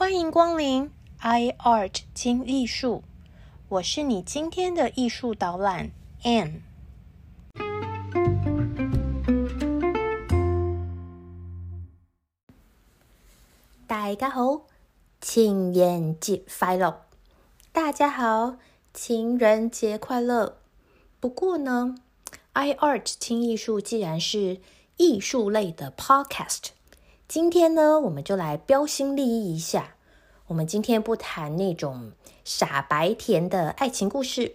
欢迎光临 iArt 轻艺术，我是你今天的艺术导览 Anne。大家好，情人节快乐！大家好，情人节快乐！不过呢，iArt 轻艺术既然是艺术类的 podcast。今天呢，我们就来标新立异一下。我们今天不谈那种傻白甜的爱情故事，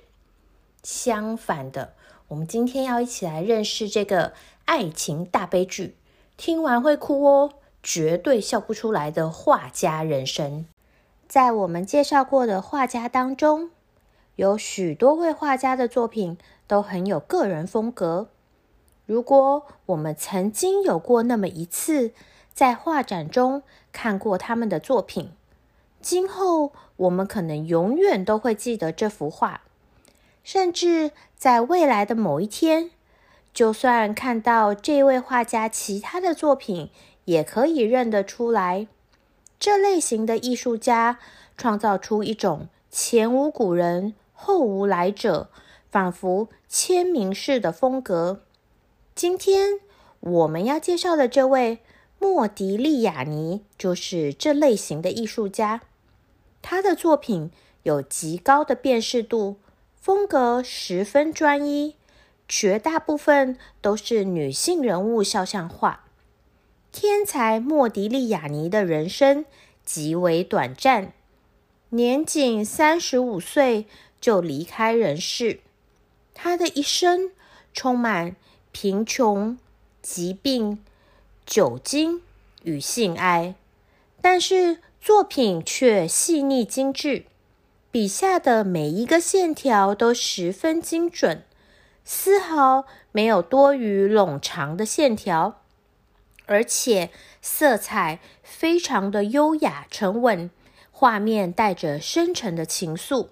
相反的，我们今天要一起来认识这个爱情大悲剧，听完会哭哦，绝对笑不出来的画家人生。在我们介绍过的画家当中，有许多位画家的作品都很有个人风格。如果我们曾经有过那么一次，在画展中看过他们的作品，今后我们可能永远都会记得这幅画，甚至在未来的某一天，就算看到这位画家其他的作品，也可以认得出来。这类型的艺术家创造出一种前无古人后无来者，仿佛签名式的风格。今天我们要介绍的这位。莫迪利亚尼就是这类型的艺术家，他的作品有极高的辨识度，风格十分专一，绝大部分都是女性人物肖像画。天才莫迪利亚尼的人生极为短暂，年仅三十五岁就离开人世。他的一生充满贫穷、疾病。酒精与性爱，但是作品却细腻精致，笔下的每一个线条都十分精准，丝毫没有多余冗长的线条，而且色彩非常的优雅沉稳，画面带着深沉的情愫。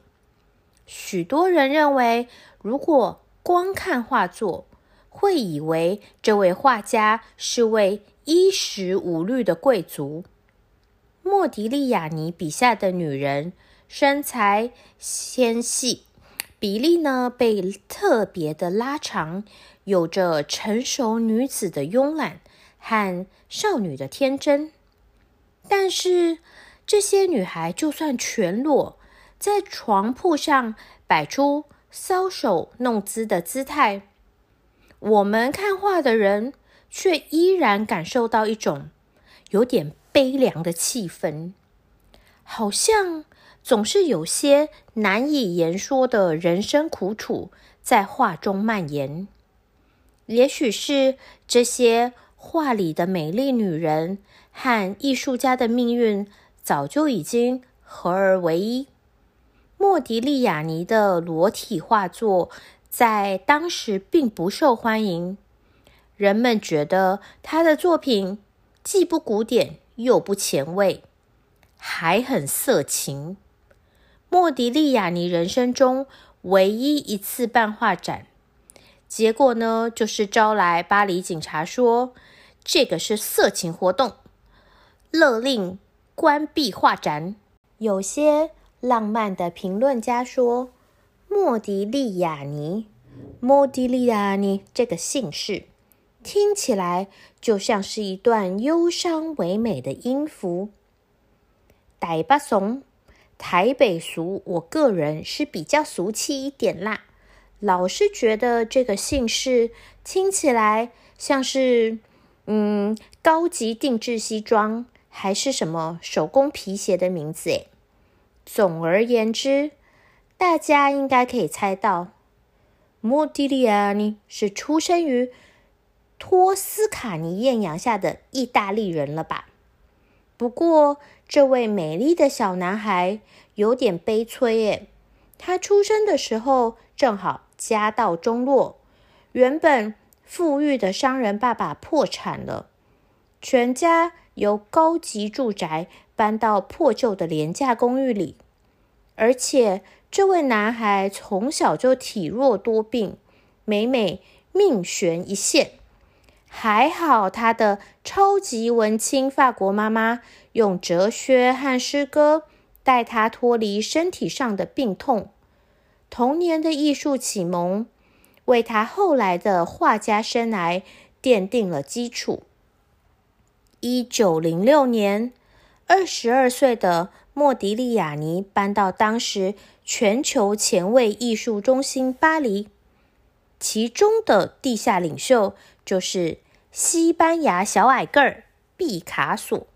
许多人认为，如果光看画作，会以为这位画家是位衣食无虑的贵族。莫迪利亚尼笔下的女人身材纤细，比例呢被特别的拉长，有着成熟女子的慵懒和少女的天真。但是这些女孩就算全裸，在床铺上摆出搔首弄姿的姿态。我们看画的人却依然感受到一种有点悲凉的气氛，好像总是有些难以言说的人生苦楚在画中蔓延。也许是这些画里的美丽女人和艺术家的命运早就已经合而为一。莫迪利亚尼的裸体画作。在当时并不受欢迎，人们觉得他的作品既不古典又不前卫，还很色情。莫迪利亚尼人生中唯一一次办画展，结果呢，就是招来巴黎警察说这个是色情活动，勒令关闭画展。有些浪漫的评论家说。莫迪利亚尼，莫迪利亚尼这个姓氏听起来就像是一段忧伤唯美的音符。台北怂，台北俗，我个人是比较俗气一点啦，老是觉得这个姓氏听起来像是嗯高级定制西装，还是什么手工皮鞋的名字诶。总而言之。大家应该可以猜到，莫迪利亚尼是出生于托斯卡尼艳阳下的意大利人了吧？不过，这位美丽的小男孩有点悲催耶。他出生的时候正好家道中落，原本富裕的商人爸爸破产了，全家由高级住宅搬到破旧的廉价公寓里，而且。这位男孩从小就体弱多病，每每命悬一线，还好他的超级文青法国妈妈用哲学和诗歌带他脱离身体上的病痛。童年的艺术启蒙为他后来的画家生涯奠定了基础。一九零六年，二十二岁的莫迪利亚尼搬到当时全球前卫艺术中心巴黎。其中的地下领袖就是西班牙小矮个儿毕卡索，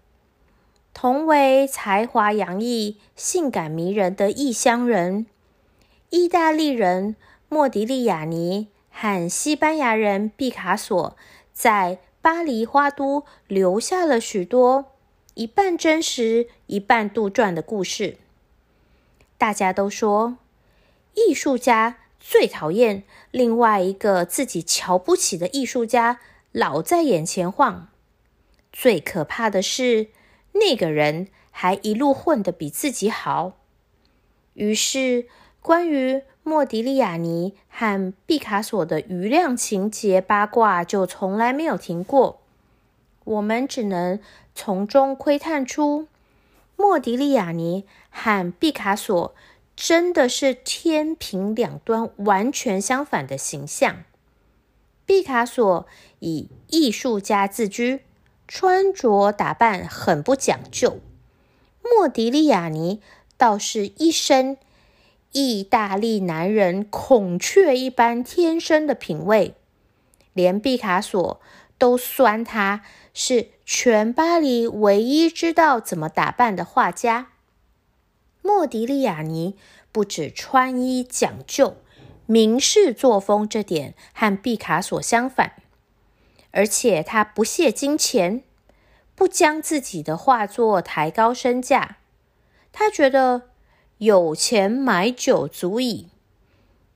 同为才华洋溢、性感迷人的异乡人，意大利人莫迪利亚尼和西班牙人毕卡索在巴黎花都留下了许多一半真实、一半杜撰的故事。大家都说，艺术家。最讨厌另外一个自己瞧不起的艺术家老在眼前晃。最可怕的是，那个人还一路混得比自己好。于是，关于莫迪利亚尼和毕卡索的余量情节八卦就从来没有停过。我们只能从中窥探出莫迪利亚尼和毕卡索。真的是天平两端完全相反的形象。毕卡索以艺术家自居，穿着打扮很不讲究；莫迪利亚尼倒是一身意大利男人孔雀一般天生的品味，连毕卡索都酸他是全巴黎唯一知道怎么打扮的画家。莫迪利亚尼不止穿衣讲究、名士作风这点和毕卡索相反，而且他不屑金钱，不将自己的画作抬高身价。他觉得有钱买酒足矣，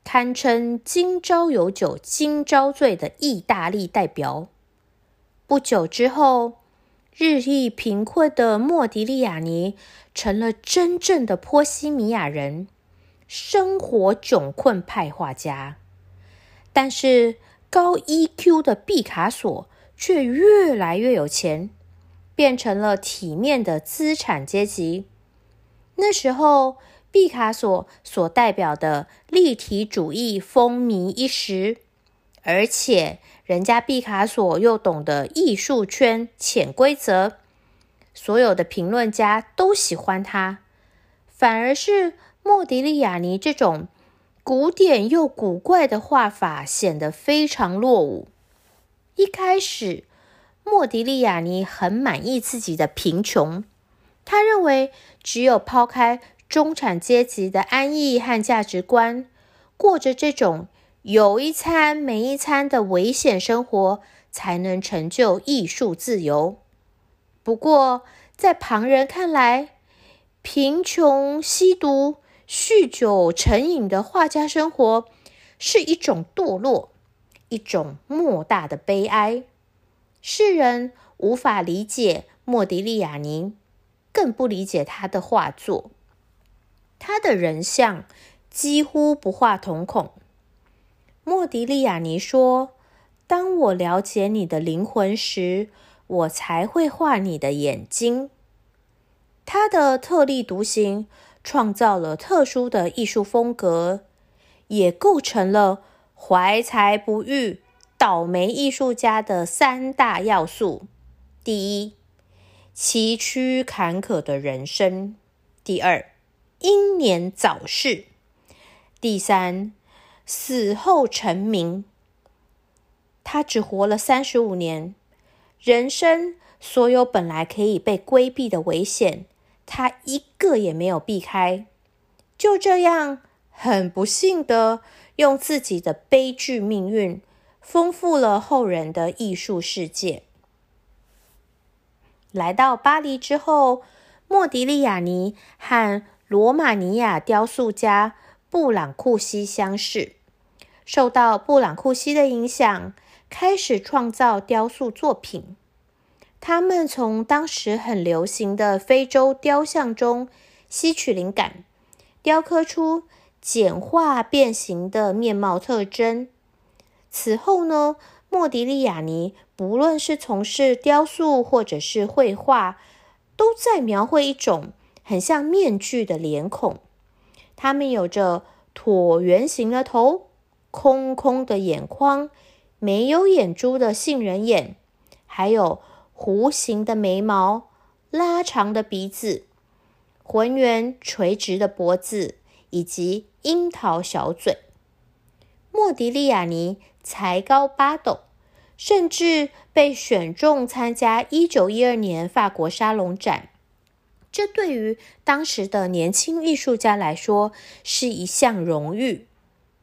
堪称“今朝有酒今朝醉”的意大利代表。不久之后。日益贫困的莫迪利亚尼成了真正的波西米亚人，生活窘困派画家。但是高 EQ 的毕卡索却越来越有钱，变成了体面的资产阶级。那时候，毕卡索所代表的立体主义风靡一时，而且。人家毕卡索又懂得艺术圈潜规则，所有的评论家都喜欢他，反而是莫迪利亚尼这种古典又古怪的画法显得非常落伍。一开始，莫迪利亚尼很满意自己的贫穷，他认为只有抛开中产阶级的安逸和价值观，过着这种。有一餐没一餐的危险生活，才能成就艺术自由。不过，在旁人看来，贫穷、吸毒、酗酒、成瘾的画家生活是一种堕落，一种莫大的悲哀。世人无法理解莫迪利亚尼，更不理解他的画作。他的人像几乎不画瞳孔。莫迪利亚尼说：“当我了解你的灵魂时，我才会画你的眼睛。”他的特立独行创造了特殊的艺术风格，也构成了怀才不遇、倒霉艺术家的三大要素：第一，崎岖坎坷的人生；第二，英年早逝；第三。死后成名，他只活了三十五年，人生所有本来可以被规避的危险，他一个也没有避开，就这样很不幸的用自己的悲剧命运，丰富了后人的艺术世界。来到巴黎之后，莫迪利亚尼和罗马尼亚雕塑家布朗库西相识。受到布朗库西的影响，开始创造雕塑作品。他们从当时很流行的非洲雕像中吸取灵感，雕刻出简化变形的面貌特征。此后呢，莫迪利亚尼不论是从事雕塑或者是绘画，都在描绘一种很像面具的脸孔。他们有着椭圆形的头、空空的眼眶、没有眼珠的杏仁眼，还有弧形的眉毛、拉长的鼻子、浑圆垂直的脖子以及樱桃小嘴。莫迪利亚尼才高八斗，甚至被选中参加一九一二年法国沙龙展。这对于当时的年轻艺术家来说是一项荣誉。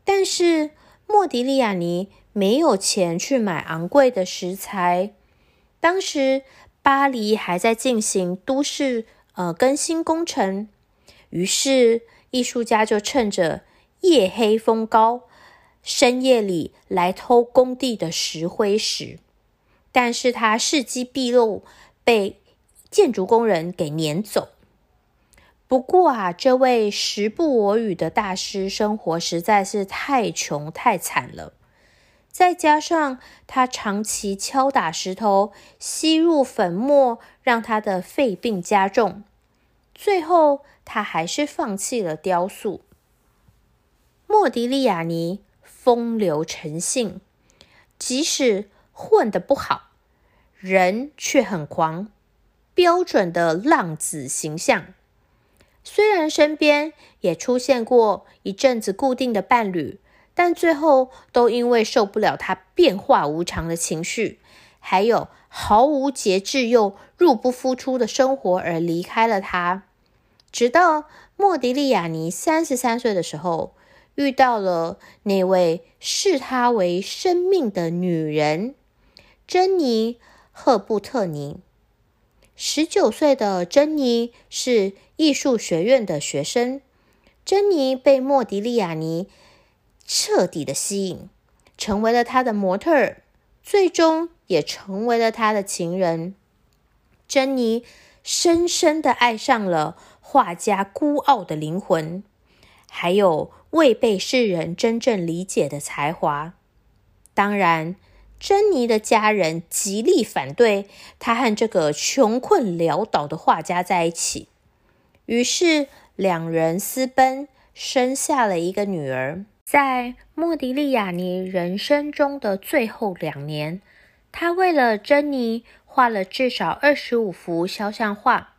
但是莫迪利亚尼没有钱去买昂贵的石材。当时巴黎还在进行都市呃更新工程，于是艺术家就趁着夜黑风高。深夜里来偷工地的石灰石，但是他事机毕露，被建筑工人给撵走。不过啊，这位时不我与的大师生活实在是太穷太惨了，再加上他长期敲打石头、吸入粉末，让他的肺病加重，最后他还是放弃了雕塑。莫迪利亚尼。风流成性，即使混得不好，人却很狂，标准的浪子形象。虽然身边也出现过一阵子固定的伴侣，但最后都因为受不了他变化无常的情绪，还有毫无节制又入不敷出的生活而离开了他。直到莫迪利亚尼三十三岁的时候。遇到了那位视他为生命的女人，珍妮·赫布特尼。十九岁的珍妮是艺术学院的学生。珍妮被莫迪利亚尼彻底的吸引，成为了他的模特儿，最终也成为了他的情人。珍妮深深的爱上了画家孤傲的灵魂，还有。未被世人真正理解的才华。当然，珍妮的家人极力反对她和这个穷困潦倒的画家在一起。于是，两人私奔，生下了一个女儿。在莫迪利亚尼人生中的最后两年，他为了珍妮画了至少二十五幅肖像画。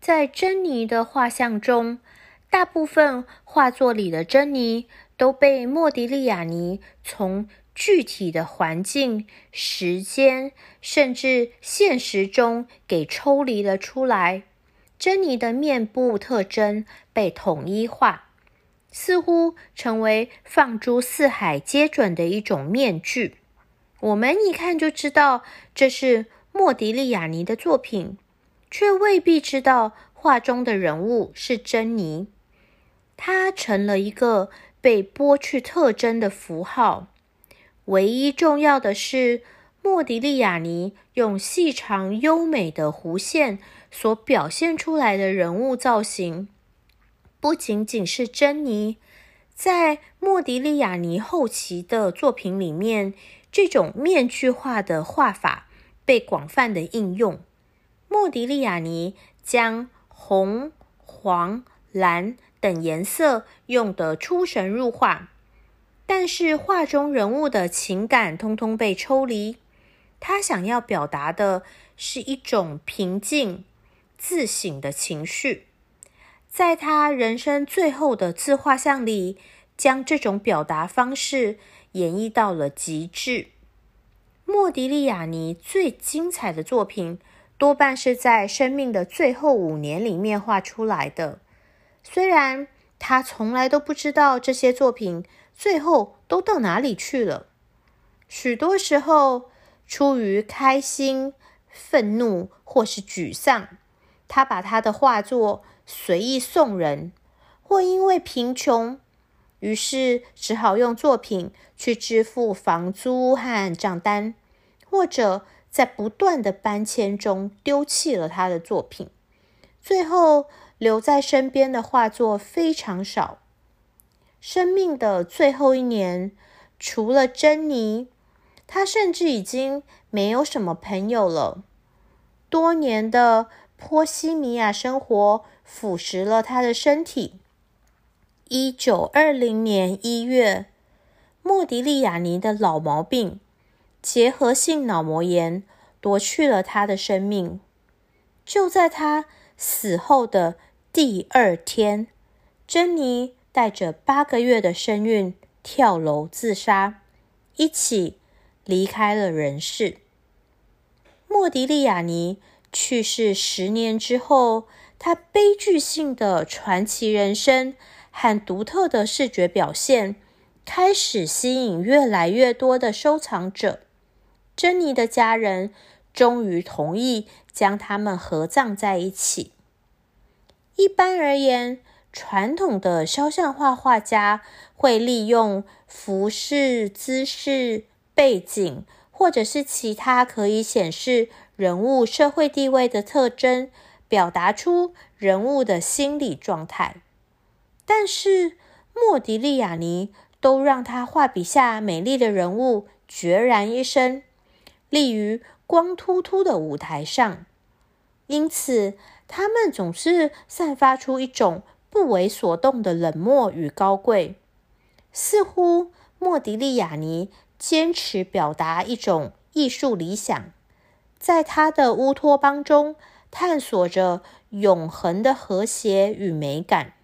在珍妮的画像中，大部分画作里的珍妮都被莫迪利亚尼从具体的环境、时间，甚至现实中给抽离了出来。珍妮的面部特征被统一化，似乎成为放诸四海皆准的一种面具。我们一看就知道这是莫迪利亚尼的作品，却未必知道画中的人物是珍妮。她成了一个被剥去特征的符号。唯一重要的是，莫迪利亚尼用细长优美的弧线所表现出来的人物造型，不仅仅是珍妮。在莫迪利亚尼后期的作品里面，这种面具化的画法被广泛的应用。莫迪利亚尼将红、黄、蓝。等颜色用得出神入化，但是画中人物的情感通通被抽离。他想要表达的是一种平静、自省的情绪，在他人生最后的自画像里，将这种表达方式演绎到了极致。莫迪利亚尼最精彩的作品，多半是在生命的最后五年里面画出来的。虽然他从来都不知道这些作品最后都到哪里去了，许多时候出于开心、愤怒或是沮丧，他把他的画作随意送人；或因为贫穷，于是只好用作品去支付房租和账单；或者在不断的搬迁中丢弃了他的作品，最后。留在身边的画作非常少。生命的最后一年，除了珍妮，他甚至已经没有什么朋友了。多年的波西米亚生活腐蚀了他的身体。一九二零年一月，莫迪利亚尼的老毛病——结核性脑膜炎，夺去了他的生命。就在他死后的第二天，珍妮带着八个月的身孕跳楼自杀，一起。离开了人世。莫迪利亚尼去世十年之后，他悲剧性的传奇人生和独特的视觉表现开始吸引越来越多的收藏者。珍妮的家人终于同意将他们合葬在一起。一般而言，传统的肖像画画家会利用服饰、姿势。背景，或者是其他可以显示人物社会地位的特征，表达出人物的心理状态。但是莫迪利亚尼都让他画笔下美丽的人物孑然一身，立于光秃秃的舞台上，因此他们总是散发出一种不为所动的冷漠与高贵，似乎莫迪利亚尼。坚持表达一种艺术理想，在他的乌托邦中探索着永恒的和谐与美感。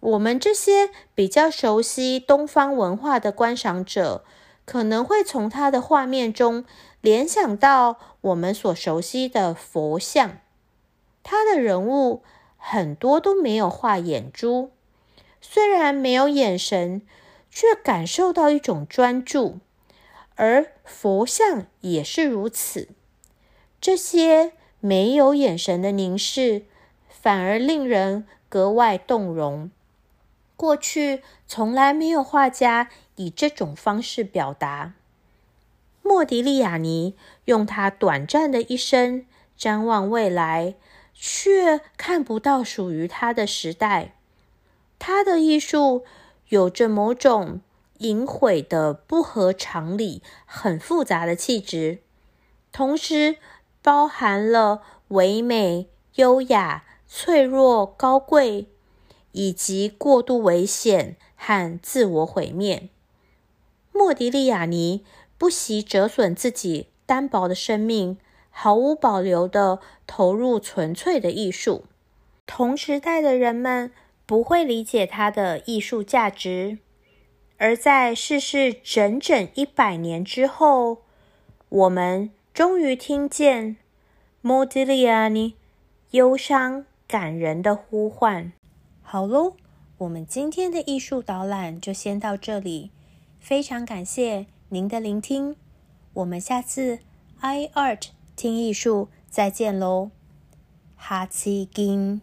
我们这些比较熟悉东方文化的观赏者，可能会从他的画面中联想到我们所熟悉的佛像。他的人物很多都没有画眼珠，虽然没有眼神。却感受到一种专注，而佛像也是如此。这些没有眼神的凝视，反而令人格外动容。过去从来没有画家以这种方式表达。莫迪利亚尼用他短暂的一生瞻望未来，却看不到属于他的时代。他的艺术。有着某种隐晦的不合常理、很复杂的气质，同时包含了唯美、优雅、脆弱、高贵，以及过度危险和自我毁灭。莫迪利亚尼不惜折损自己单薄的生命，毫无保留的投入纯粹的艺术。同时代的人们。不会理解他的艺术价值，而在逝世整整一百年之后，我们终于听见莫迪利亚尼忧伤感人的呼唤。好喽，我们今天的艺术导览就先到这里，非常感谢您的聆听，我们下次 i art 听艺术再见喽，哈奇金。